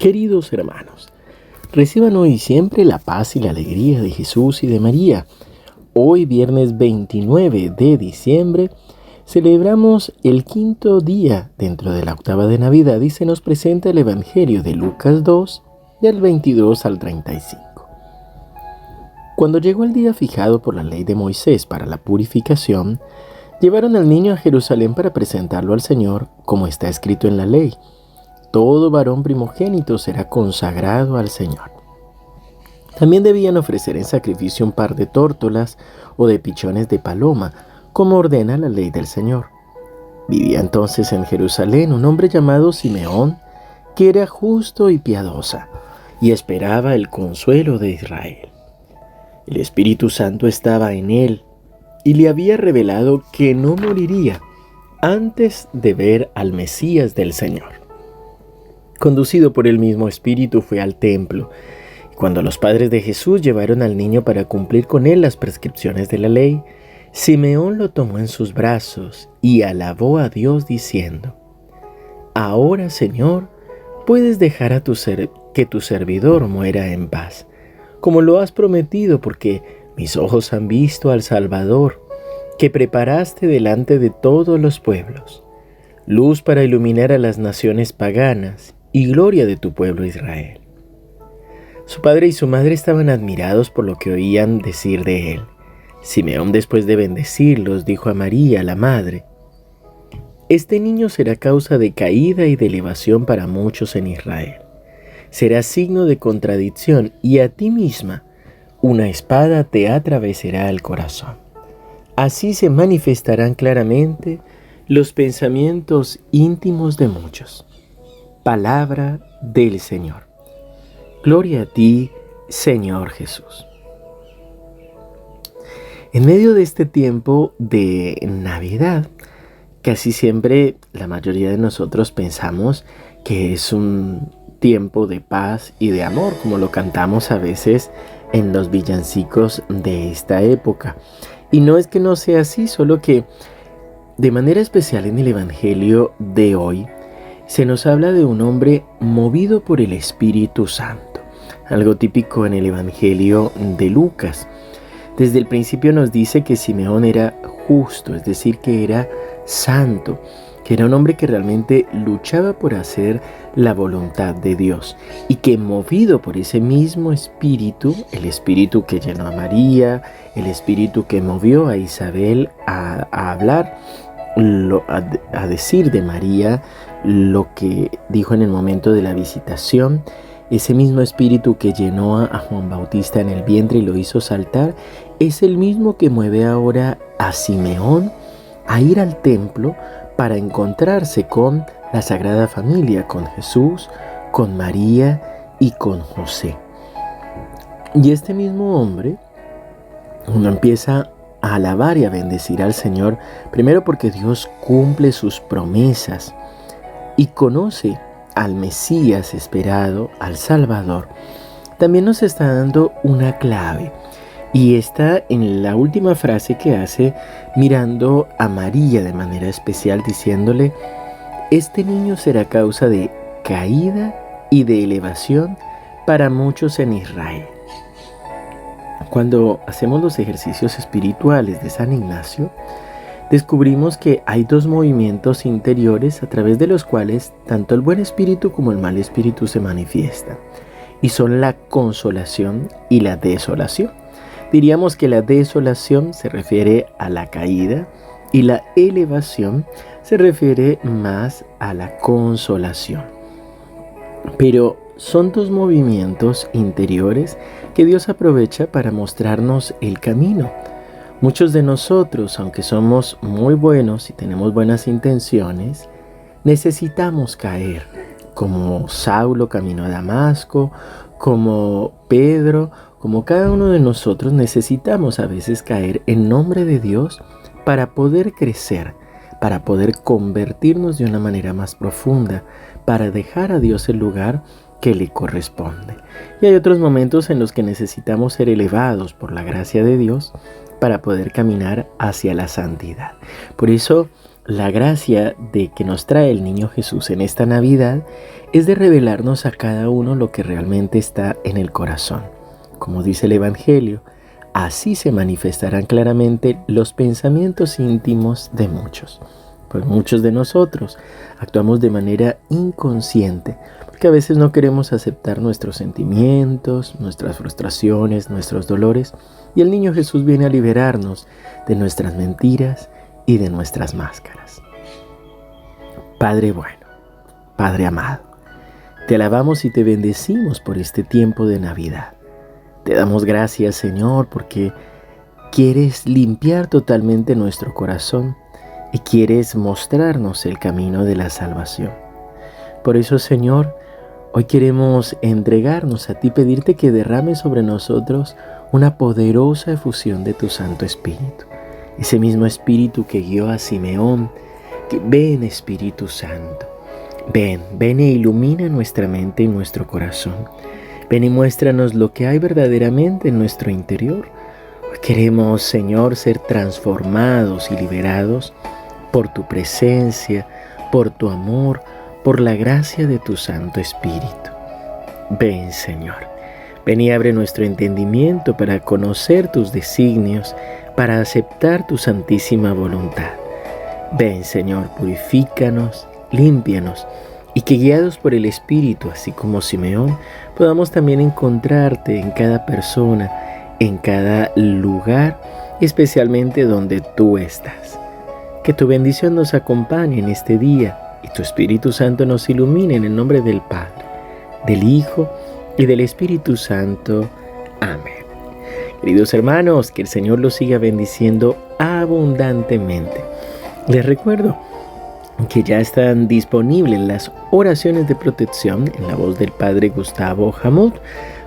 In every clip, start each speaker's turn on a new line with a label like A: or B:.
A: Queridos hermanos, reciban hoy siempre la paz y la alegría de Jesús y de María. Hoy, viernes 29 de diciembre, celebramos el quinto día dentro de la octava de Navidad y se nos presenta el Evangelio de Lucas 2, del 22 al 35. Cuando llegó el día fijado por la ley de Moisés para la purificación, llevaron al niño a Jerusalén para presentarlo al Señor, como está escrito en la ley todo varón primogénito será consagrado al Señor. También debían ofrecer en sacrificio un par de tórtolas o de pichones de paloma, como ordena la ley del Señor. Vivía entonces en Jerusalén un hombre llamado Simeón, que era justo y piadosa, y esperaba el consuelo de Israel. El Espíritu Santo estaba en él, y le había revelado que no moriría antes de ver al Mesías del Señor conducido por el mismo Espíritu, fue al templo. Cuando los padres de Jesús llevaron al niño para cumplir con él las prescripciones de la ley, Simeón lo tomó en sus brazos y alabó a Dios diciendo, Ahora, Señor, puedes dejar a tu ser que tu servidor muera en paz, como lo has prometido, porque mis ojos han visto al Salvador, que preparaste delante de todos los pueblos, luz para iluminar a las naciones paganas y gloria de tu pueblo Israel. Su padre y su madre estaban admirados por lo que oían decir de él. Simeón después de bendecirlos dijo a María, la madre, Este niño será causa de caída y de elevación para muchos en Israel. Será signo de contradicción y a ti misma una espada te atravesará el corazón. Así se manifestarán claramente los pensamientos íntimos de muchos. Palabra del Señor. Gloria a ti, Señor Jesús. En medio de este tiempo de Navidad, casi siempre la mayoría de nosotros pensamos que es un tiempo de paz y de amor, como lo cantamos a veces en los villancicos de esta época. Y no es que no sea así, solo que de manera especial en el Evangelio de hoy, se nos habla de un hombre movido por el Espíritu Santo, algo típico en el Evangelio de Lucas. Desde el principio nos dice que Simeón era justo, es decir, que era santo, que era un hombre que realmente luchaba por hacer la voluntad de Dios y que movido por ese mismo espíritu, el espíritu que llenó a María, el espíritu que movió a Isabel a, hablar, a decir de María, lo que dijo en el momento de la visitación, ese mismo espíritu que llenó a Juan Bautista en el vientre y lo hizo saltar, es el mismo que mueve ahora a Simeón a ir al templo para encontrarse con la Sagrada Familia, con Jesús, con María y con José. Y este mismo hombre, uno empieza a alabar y a bendecir al Señor, primero porque Dios cumple sus promesas, y conoce al Mesías esperado, al Salvador, también nos está dando una clave. Y está en la última frase que hace mirando a María de manera especial diciéndole, este niño será causa de caída y de elevación para muchos en Israel. Cuando hacemos los ejercicios espirituales de San Ignacio, descubrimos que hay dos movimientos interiores a través de los cuales tanto el buen espíritu como el mal espíritu se manifiestan, y son la consolación y la desolación. Diríamos que la desolación se refiere a la caída y la elevación se refiere más a la consolación. Pero son dos movimientos interiores que Dios aprovecha para mostrarnos el camino. Muchos de nosotros, aunque somos muy buenos y tenemos buenas intenciones, necesitamos caer, como Saulo caminó a Damasco, como Pedro, como cada uno de nosotros necesitamos a veces caer en nombre de Dios para poder crecer, para poder convertirnos de una manera más profunda, para dejar a Dios el lugar que le corresponde. Y hay otros momentos en los que necesitamos ser elevados por la gracia de Dios para poder caminar hacia la santidad. Por eso la gracia de que nos trae el niño Jesús en esta Navidad es de revelarnos a cada uno lo que realmente está en el corazón. Como dice el Evangelio, así se manifestarán claramente los pensamientos íntimos de muchos. Pues muchos de nosotros actuamos de manera inconsciente, porque a veces no queremos aceptar nuestros sentimientos, nuestras frustraciones, nuestros dolores, y el niño Jesús viene a liberarnos de nuestras mentiras y de nuestras máscaras. Padre bueno, Padre amado, te alabamos y te bendecimos por este tiempo de Navidad. Te damos gracias, Señor, porque quieres limpiar totalmente nuestro corazón y quieres mostrarnos el camino de la salvación. Por eso, Señor, hoy queremos entregarnos a ti, pedirte que derrame sobre nosotros una poderosa efusión de tu Santo Espíritu. Ese mismo Espíritu que guió a Simeón, que ven Espíritu Santo. Ven, ven e ilumina nuestra mente y nuestro corazón. Ven y muéstranos lo que hay verdaderamente en nuestro interior. Queremos, Señor, ser transformados y liberados por tu presencia, por tu amor, por la gracia de tu Santo Espíritu. Ven, Señor. Ven y abre nuestro entendimiento para conocer tus designios, para aceptar tu santísima voluntad. Ven, Señor, purifícanos, límpianos, y que guiados por el Espíritu, así como Simeón, podamos también encontrarte en cada persona, en cada lugar, especialmente donde tú estás. Que tu bendición nos acompañe en este día y tu Espíritu Santo nos ilumine en el nombre del Padre, del Hijo y del Espíritu Santo. Amén. Queridos hermanos, que el Señor los siga bendiciendo abundantemente. Les recuerdo que ya están disponibles las oraciones de protección en la voz del Padre Gustavo Hamud.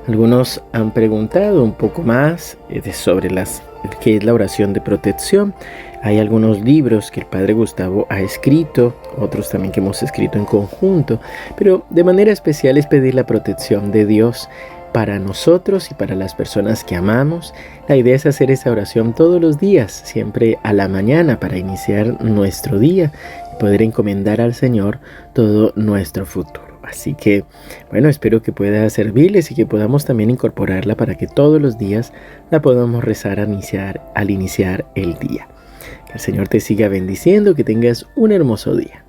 A: Algunos han preguntado un poco más eh, sobre las, qué es la oración de protección. Hay algunos libros que el Padre Gustavo ha escrito, otros también que hemos escrito en conjunto, pero de manera especial es pedir la protección de Dios para nosotros y para las personas que amamos. La idea es hacer esa oración todos los días, siempre a la mañana para iniciar nuestro día y poder encomendar al Señor todo nuestro futuro. Así que, bueno, espero que pueda servirles y que podamos también incorporarla para que todos los días la podamos rezar al iniciar, el día. Que el Señor te siga bendiciendo, que tengas un hermoso día.